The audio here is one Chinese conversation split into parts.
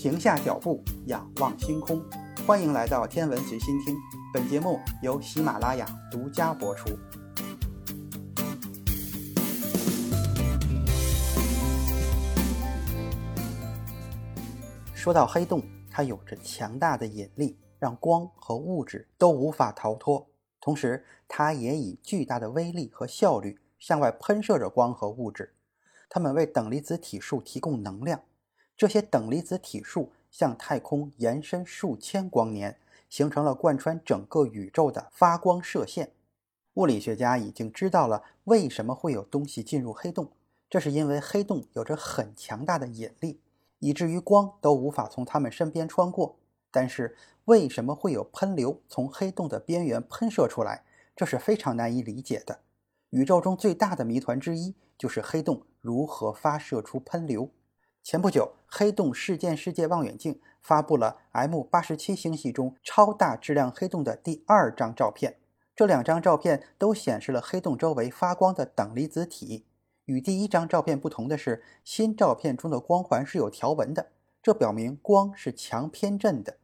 停下脚步，仰望星空。欢迎来到天文随心听，本节目由喜马拉雅独家播出。说到黑洞，它有着强大的引力，让光和物质都无法逃脱。同时，它也以巨大的威力和效率向外喷射着光和物质。它们为等离子体束提供能量，这些等离子体束向太空延伸数千光年，形成了贯穿整个宇宙的发光射线。物理学家已经知道了为什么会有东西进入黑洞，这是因为黑洞有着很强大的引力。以至于光都无法从它们身边穿过。但是，为什么会有喷流从黑洞的边缘喷射出来？这是非常难以理解的。宇宙中最大的谜团之一就是黑洞如何发射出喷流。前不久，黑洞事件世界望远镜发布了 M 八十七星系中超大质量黑洞的第二张照片。这两张照片都显示了黑洞周围发光的等离子体。与第一张照片不同的是，新照片中的光环是有条纹的，这表明光是强偏振的。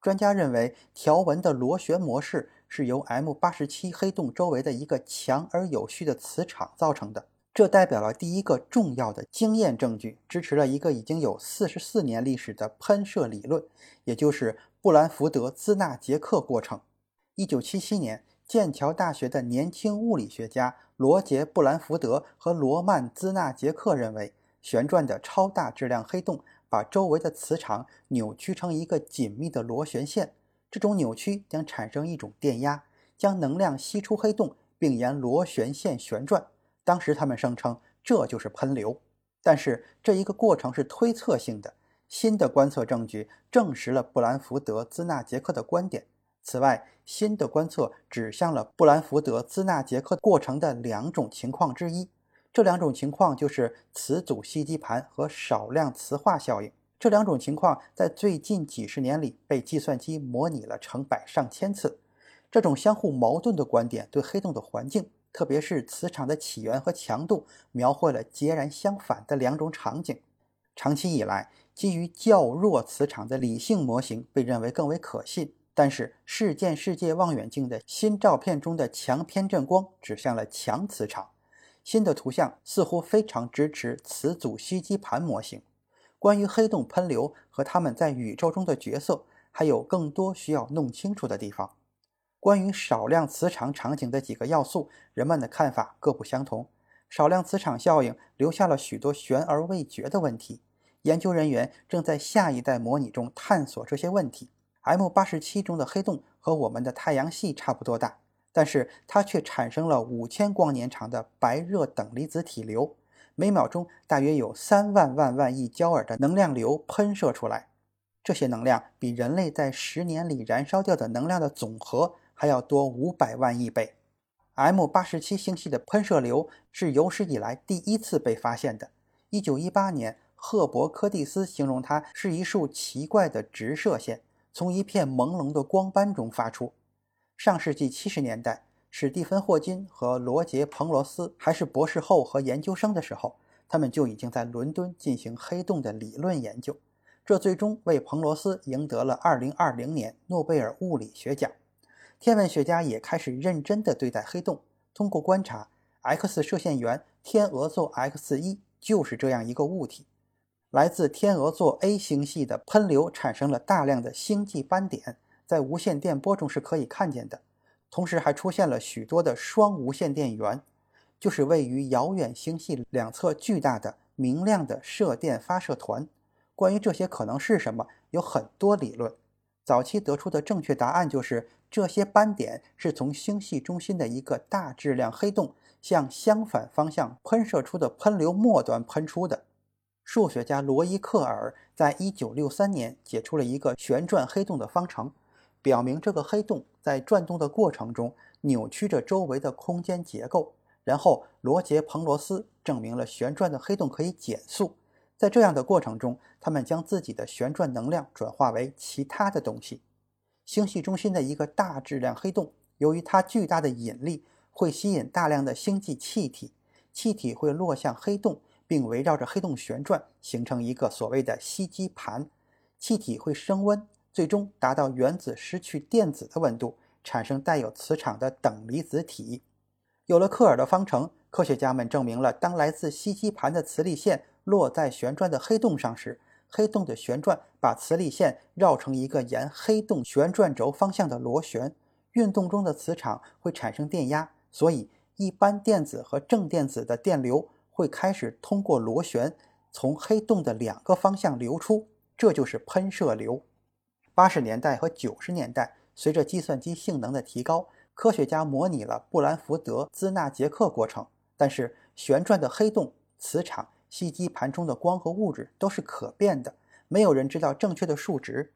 专家认为，条纹的螺旋模式是由 M 八十七黑洞周围的一个强而有序的磁场造成的。这代表了第一个重要的经验证据，支持了一个已经有四十四年历史的喷射理论，也就是布兰福德兹纳杰克过程。一九七七年。剑桥大学的年轻物理学家罗杰·布兰福德和罗曼·兹纳杰克认为，旋转的超大质量黑洞把周围的磁场扭曲成一个紧密的螺旋线。这种扭曲将产生一种电压，将能量吸出黑洞，并沿螺旋线旋转。当时他们声称这就是喷流。但是这一个过程是推测性的。新的观测证据证实了布兰福德兹纳杰克的观点。此外，新的观测指向了布兰福德兹纳杰克过程的两种情况之一。这两种情况就是磁阻吸积盘和少量磁化效应。这两种情况在最近几十年里被计算机模拟了成百上千次。这种相互矛盾的观点对黑洞的环境，特别是磁场的起源和强度，描绘了截然相反的两种场景。长期以来，基于较弱磁场的理性模型被认为更为可信。但是，事件世界望远镜的新照片中的强偏振光指向了强磁场。新的图像似乎非常支持磁阻吸积盘模型。关于黑洞喷流和它们在宇宙中的角色，还有更多需要弄清楚的地方。关于少量磁场场景的几个要素，人们的看法各不相同。少量磁场效应留下了许多悬而未决的问题。研究人员正在下一代模拟中探索这些问题。M 八十七中的黑洞和我们的太阳系差不多大，但是它却产生了五千光年长的白热等离子体流，每秒钟大约有三万万万亿焦耳的能量流喷射出来。这些能量比人类在十年里燃烧掉的能量的总和还要多五百万亿倍。M 八十七星系的喷射流是有史以来第一次被发现的。一九一八年，赫伯·科蒂斯形容它是一束奇怪的直射线。从一片朦胧的光斑中发出。上世纪七十年代，史蒂芬·霍金和罗杰·彭罗斯还是博士后和研究生的时候，他们就已经在伦敦进行黑洞的理论研究。这最终为彭罗斯赢得了二零二零年诺贝尔物理学奖。天文学家也开始认真地对待黑洞，通过观察 X 射线源天鹅座 X 一就是这样一个物体。来自天鹅座 A 星系的喷流产生了大量的星际斑点，在无线电波中是可以看见的。同时还出现了许多的双无线电源，就是位于遥远星系两侧巨大的明亮的射电发射团。关于这些可能是什么，有很多理论。早期得出的正确答案就是，这些斑点是从星系中心的一个大质量黑洞向相反方向喷射出的喷流末端喷出的。数学家罗伊克尔在1963年解出了一个旋转黑洞的方程，表明这个黑洞在转动的过程中扭曲着周围的空间结构。然后，罗杰·彭罗斯证明了旋转的黑洞可以减速。在这样的过程中，他们将自己的旋转能量转化为其他的东西。星系中心的一个大质量黑洞，由于它巨大的引力，会吸引大量的星际气体，气体会落向黑洞。并围绕着黑洞旋转，形成一个所谓的吸积盘。气体会升温，最终达到原子失去电子的温度，产生带有磁场的等离子体。有了克尔的方程，科学家们证明了，当来自吸积盘的磁力线落在旋转的黑洞上时，黑洞的旋转把磁力线绕成一个沿黑洞旋转轴方向的螺旋，运动中的磁场会产生电压，所以一般电子和正电子的电流会开始通过螺旋从黑洞的两个方向流出，这就是喷射流。八十年代和九十年代，随着计算机性能的提高。科学家模拟了布兰福德兹纳杰克过程，但是旋转的黑洞、磁场、吸积盘中的光和物质都是可变的，没有人知道正确的数值。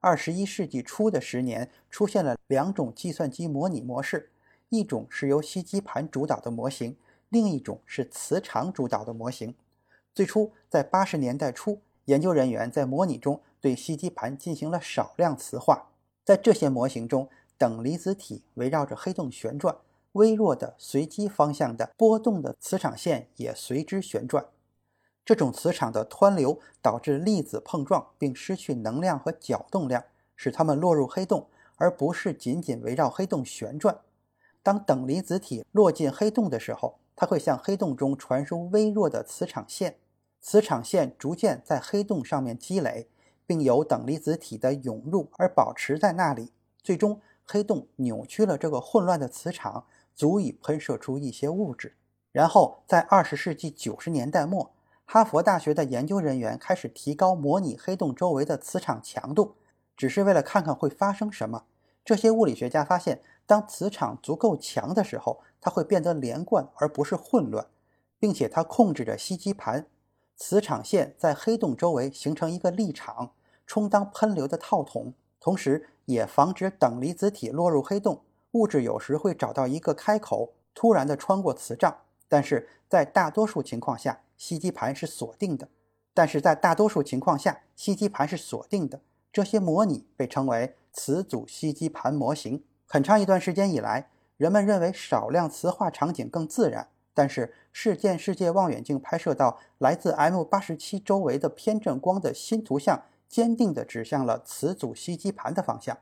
二十一世纪初的十年，出现了两种计算机模拟模式，一种是由吸积盘主导的模型，另一种是磁场主导的模型。最初，在八十年代初，研究人员在模拟中对吸积盘进行了少量磁化，在这些模型中。等离子体围绕着黑洞旋转，微弱的随机方向的波动的磁场线也随之旋转。这种磁场的湍流导致粒子碰撞并失去能量和角动量，使它们落入黑洞，而不是仅仅围绕黑洞旋转。当等离子体落进黑洞的时候，它会向黑洞中传输微弱的磁场线，磁场线逐渐在黑洞上面积累，并由等离子体的涌入而保持在那里，最终。黑洞扭曲了这个混乱的磁场，足以喷射出一些物质。然后，在二十世纪九十年代末，哈佛大学的研究人员开始提高模拟黑洞周围的磁场强度，只是为了看看会发生什么。这些物理学家发现，当磁场足够强的时候，它会变得连贯而不是混乱，并且它控制着吸积盘。磁场线在黑洞周围形成一个立场，充当喷流的套筒，同时。也防止等离子体落入黑洞，物质有时会找到一个开口，突然的穿过磁障。但是在大多数情况下，吸积盘是锁定的。但是在大多数情况下，吸积盘是锁定的。这些模拟被称为磁阻吸积盘模型。很长一段时间以来，人们认为少量磁化场景更自然。但是，事件世界望远镜拍摄到来自 M 八十七周围的偏振光的新图像。坚定地指向了磁阻吸积盘的方向。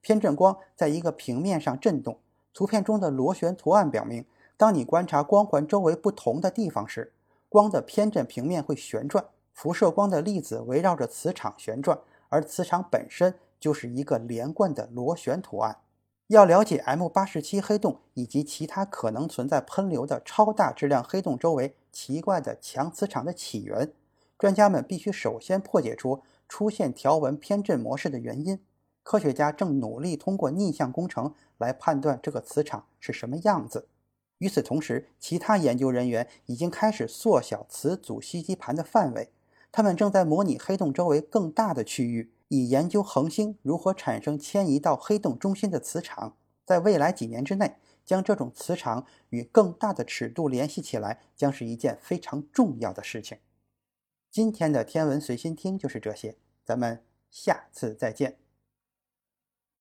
偏振光在一个平面上震动。图片中的螺旋图案表明，当你观察光环周围不同的地方时，光的偏振平面会旋转。辐射光的粒子围绕着磁场旋转，而磁场本身就是一个连贯的螺旋图案。要了解 M 八十七黑洞以及其他可能存在喷流的超大质量黑洞周围奇怪的强磁场的起源，专家们必须首先破解出。出现条纹偏振模式的原因，科学家正努力通过逆向工程来判断这个磁场是什么样子。与此同时，其他研究人员已经开始缩小磁阻吸积盘的范围，他们正在模拟黑洞周围更大的区域，以研究恒星如何产生迁移到黑洞中心的磁场。在未来几年之内，将这种磁场与更大的尺度联系起来，将是一件非常重要的事情。今天的天文随心听就是这些，咱们下次再见。